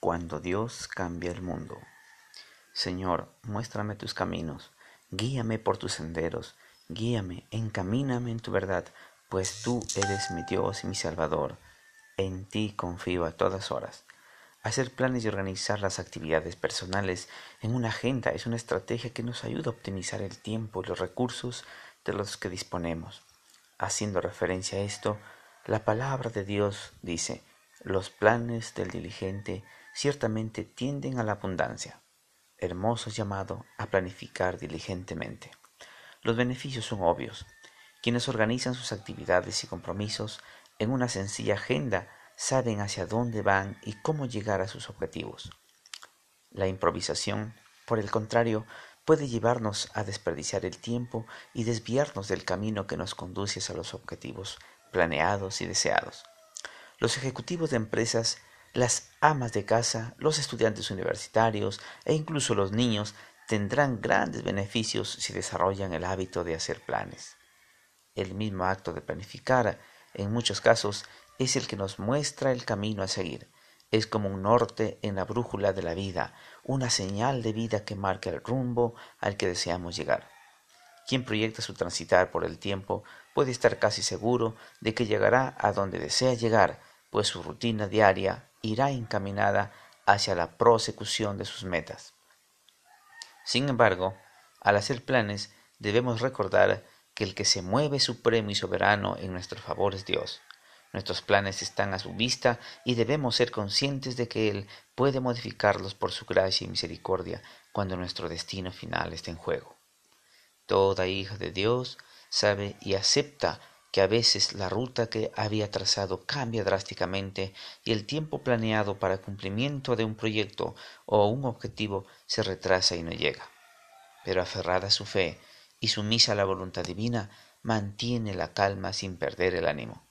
cuando Dios cambia el mundo. Señor, muéstrame tus caminos, guíame por tus senderos, guíame, encamíname en tu verdad, pues tú eres mi Dios y mi Salvador. En ti confío a todas horas. Hacer planes y organizar las actividades personales en una agenda es una estrategia que nos ayuda a optimizar el tiempo y los recursos de los que disponemos. Haciendo referencia a esto, la palabra de Dios dice, los planes del diligente ciertamente tienden a la abundancia. Hermoso llamado a planificar diligentemente. Los beneficios son obvios. Quienes organizan sus actividades y compromisos en una sencilla agenda saben hacia dónde van y cómo llegar a sus objetivos. La improvisación, por el contrario, puede llevarnos a desperdiciar el tiempo y desviarnos del camino que nos conduce a los objetivos planeados y deseados. Los ejecutivos de empresas, las amas de casa, los estudiantes universitarios e incluso los niños tendrán grandes beneficios si desarrollan el hábito de hacer planes. El mismo acto de planificar, en muchos casos, es el que nos muestra el camino a seguir. Es como un norte en la brújula de la vida, una señal de vida que marca el rumbo al que deseamos llegar. Quien proyecta su transitar por el tiempo puede estar casi seguro de que llegará a donde desea llegar, pues su rutina diaria irá encaminada hacia la prosecución de sus metas. Sin embargo, al hacer planes debemos recordar que el que se mueve supremo y soberano en nuestro favor es Dios. Nuestros planes están a su vista y debemos ser conscientes de que Él puede modificarlos por su gracia y misericordia cuando nuestro destino final está en juego. Toda hija de Dios sabe y acepta que a veces la ruta que había trazado cambia drásticamente y el tiempo planeado para cumplimiento de un proyecto o un objetivo se retrasa y no llega. Pero aferrada a su fe y sumisa a la voluntad divina, mantiene la calma sin perder el ánimo.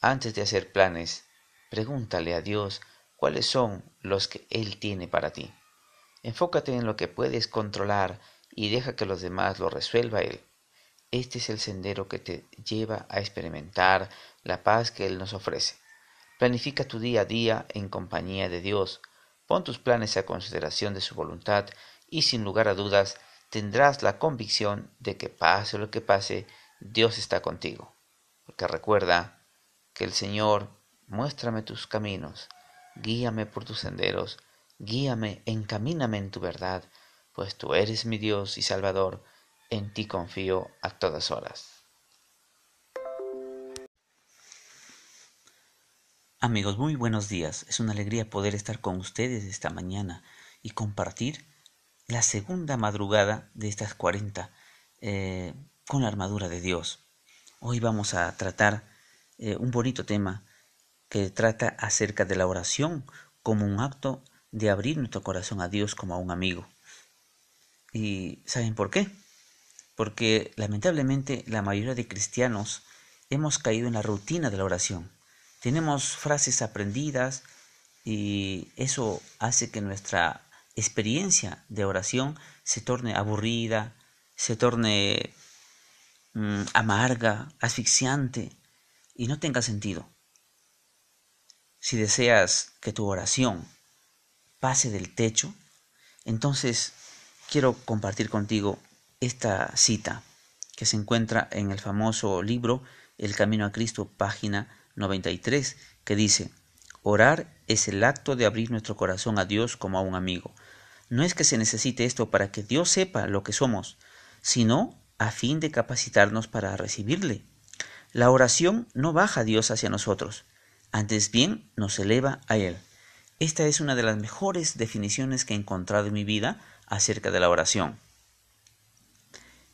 Antes de hacer planes, pregúntale a Dios cuáles son los que Él tiene para ti. Enfócate en lo que puedes controlar y deja que los demás lo resuelva Él. Este es el sendero que te lleva a experimentar la paz que Él nos ofrece. Planifica tu día a día en compañía de Dios. Pon tus planes a consideración de su voluntad y sin lugar a dudas tendrás la convicción de que pase lo que pase, Dios está contigo. Porque recuerda, que el Señor muéstrame tus caminos, guíame por tus senderos, guíame, encamíname en tu verdad, pues tú eres mi Dios y Salvador, en ti confío a todas horas. Amigos, muy buenos días. Es una alegría poder estar con ustedes esta mañana y compartir la segunda madrugada de estas 40 eh, con la armadura de Dios. Hoy vamos a tratar eh, un bonito tema que trata acerca de la oración como un acto de abrir nuestro corazón a Dios como a un amigo. ¿Y saben por qué? Porque lamentablemente la mayoría de cristianos hemos caído en la rutina de la oración. Tenemos frases aprendidas y eso hace que nuestra experiencia de oración se torne aburrida, se torne mm, amarga, asfixiante y no tenga sentido. Si deseas que tu oración pase del techo, entonces quiero compartir contigo esta cita que se encuentra en el famoso libro El Camino a Cristo, página 93, que dice, Orar es el acto de abrir nuestro corazón a Dios como a un amigo. No es que se necesite esto para que Dios sepa lo que somos, sino a fin de capacitarnos para recibirle. La oración no baja a Dios hacia nosotros, antes bien nos eleva a Él. Esta es una de las mejores definiciones que he encontrado en mi vida acerca de la oración.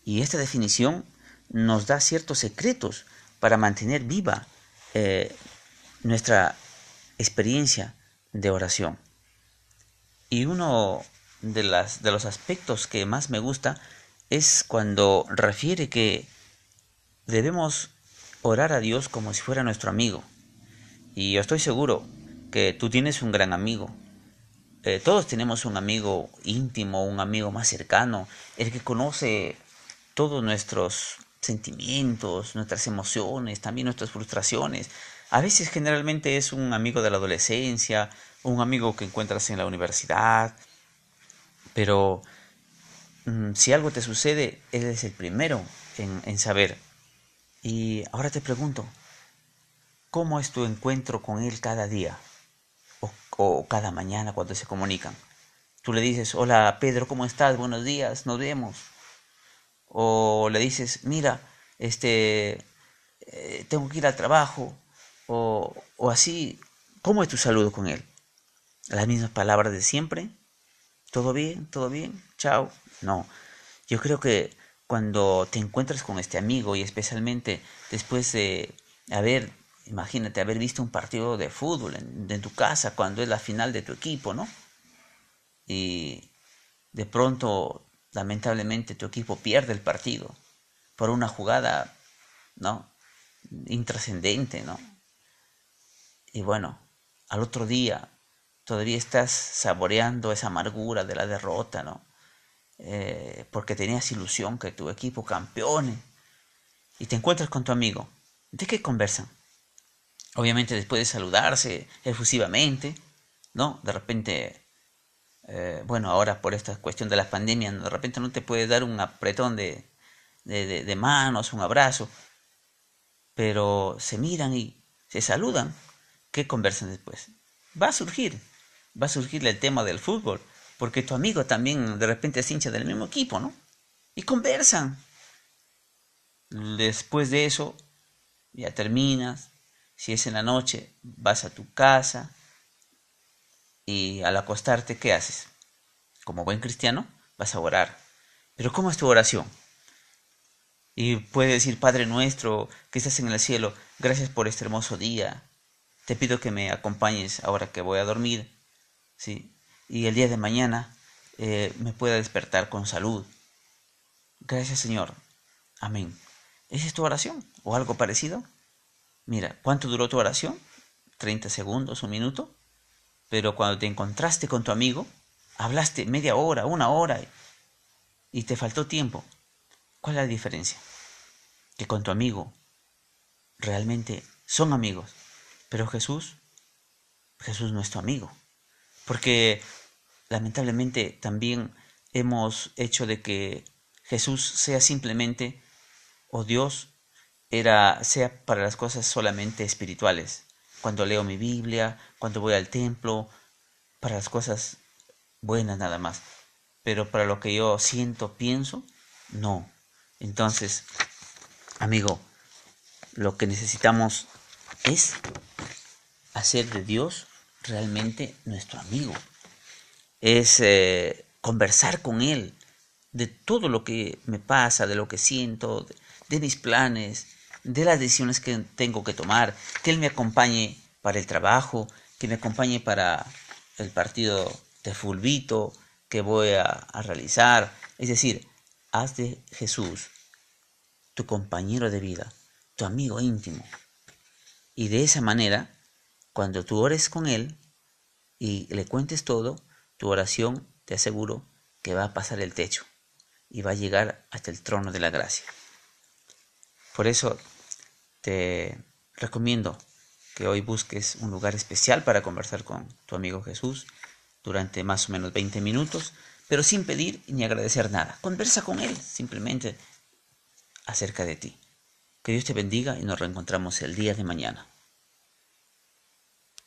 Y esta definición nos da ciertos secretos para mantener viva eh, nuestra experiencia de oración. Y uno de, las, de los aspectos que más me gusta es cuando refiere que debemos orar a Dios como si fuera nuestro amigo. Y yo estoy seguro que tú tienes un gran amigo. Eh, todos tenemos un amigo íntimo, un amigo más cercano, el que conoce todos nuestros sentimientos, nuestras emociones, también nuestras frustraciones. A veces generalmente es un amigo de la adolescencia, un amigo que encuentras en la universidad, pero mm, si algo te sucede, Él es el primero en, saber. Y ahora te pregunto, ¿cómo es tu encuentro con Él cada día o, o cada mañana cuando se comunican? Tú le dices, hola Pedro, ¿cómo estás? Buenos días, nos vemos. O le dices, mira, este, eh, tengo que ir al trabajo. O, o así, ¿cómo es tu saludo con él? Las mismas palabras de siempre. ¿Todo bien? ¿Todo bien? Chao. No, yo creo que cuando te encuentras con este amigo y especialmente después de haber, imagínate, haber visto un partido de fútbol en, en tu casa cuando es la final de tu equipo, ¿no? Y de pronto, lamentablemente, tu equipo pierde el partido por una jugada, ¿no? Intrascendente, ¿no? Y bueno, al otro día todavía estás saboreando esa amargura de la derrota, ¿no? Eh, porque tenías ilusión que tu equipo campeone. Y te encuentras con tu amigo. ¿De qué conversan? Obviamente después de saludarse efusivamente, ¿no? De repente, eh, bueno, ahora por esta cuestión de la pandemia, de repente no te puede dar un apretón de, de manos, un abrazo, pero se miran y se saludan. ¿Qué conversan después? Va a surgir, va a surgir el tema del fútbol, porque tu amigo también de repente es hincha del mismo equipo, ¿no? Y conversan. Después de eso, ya terminas, si es en la noche, vas a tu casa y al acostarte, ¿qué haces? Como buen cristiano, vas a orar. Pero ¿cómo es tu oración? Y puedes decir, Padre nuestro, que estás en el cielo, gracias por este hermoso día. Te pido que me acompañes ahora que voy a dormir ¿sí? y el día de mañana eh, me pueda despertar con salud. Gracias Señor. Amén. ¿Esa es tu oración o algo parecido? Mira, ¿cuánto duró tu oración? 30 segundos, un minuto. Pero cuando te encontraste con tu amigo, hablaste media hora, una hora y te faltó tiempo. ¿Cuál es la diferencia? Que con tu amigo realmente son amigos, pero Jesús, Jesús no es tu amigo. Porque lamentablemente también hemos hecho de que Jesús sea simplemente, o Dios era, sea para las cosas solamente espirituales. Cuando leo mi Biblia, cuando voy al templo, para las cosas buenas nada más. Pero para lo que yo siento, pienso, no. Entonces, amigo, lo que necesitamos es hacer de Dios realmente nuestro amigo. Es eh, conversar con Él de todo lo que me pasa, de lo que siento, de, mis planes, de las decisiones que tengo que tomar, que Él me acompañe para el trabajo, que me acompañe para el partido de fulvito que voy a, a realizar. Es decir, haz de Jesús tu compañero de vida, tu amigo íntimo. Y de esa manera cuando tú ores con Él y le cuentes todo, tu oración te aseguro que va a pasar el techo y va a llegar hasta el trono de la gracia. Por eso te recomiendo que hoy busques un lugar especial para conversar con tu amigo Jesús durante más o menos 20 minutos, pero sin pedir ni agradecer nada. Conversa con Él simplemente acerca de ti. Que Dios te bendiga y nos reencontramos el día de mañana.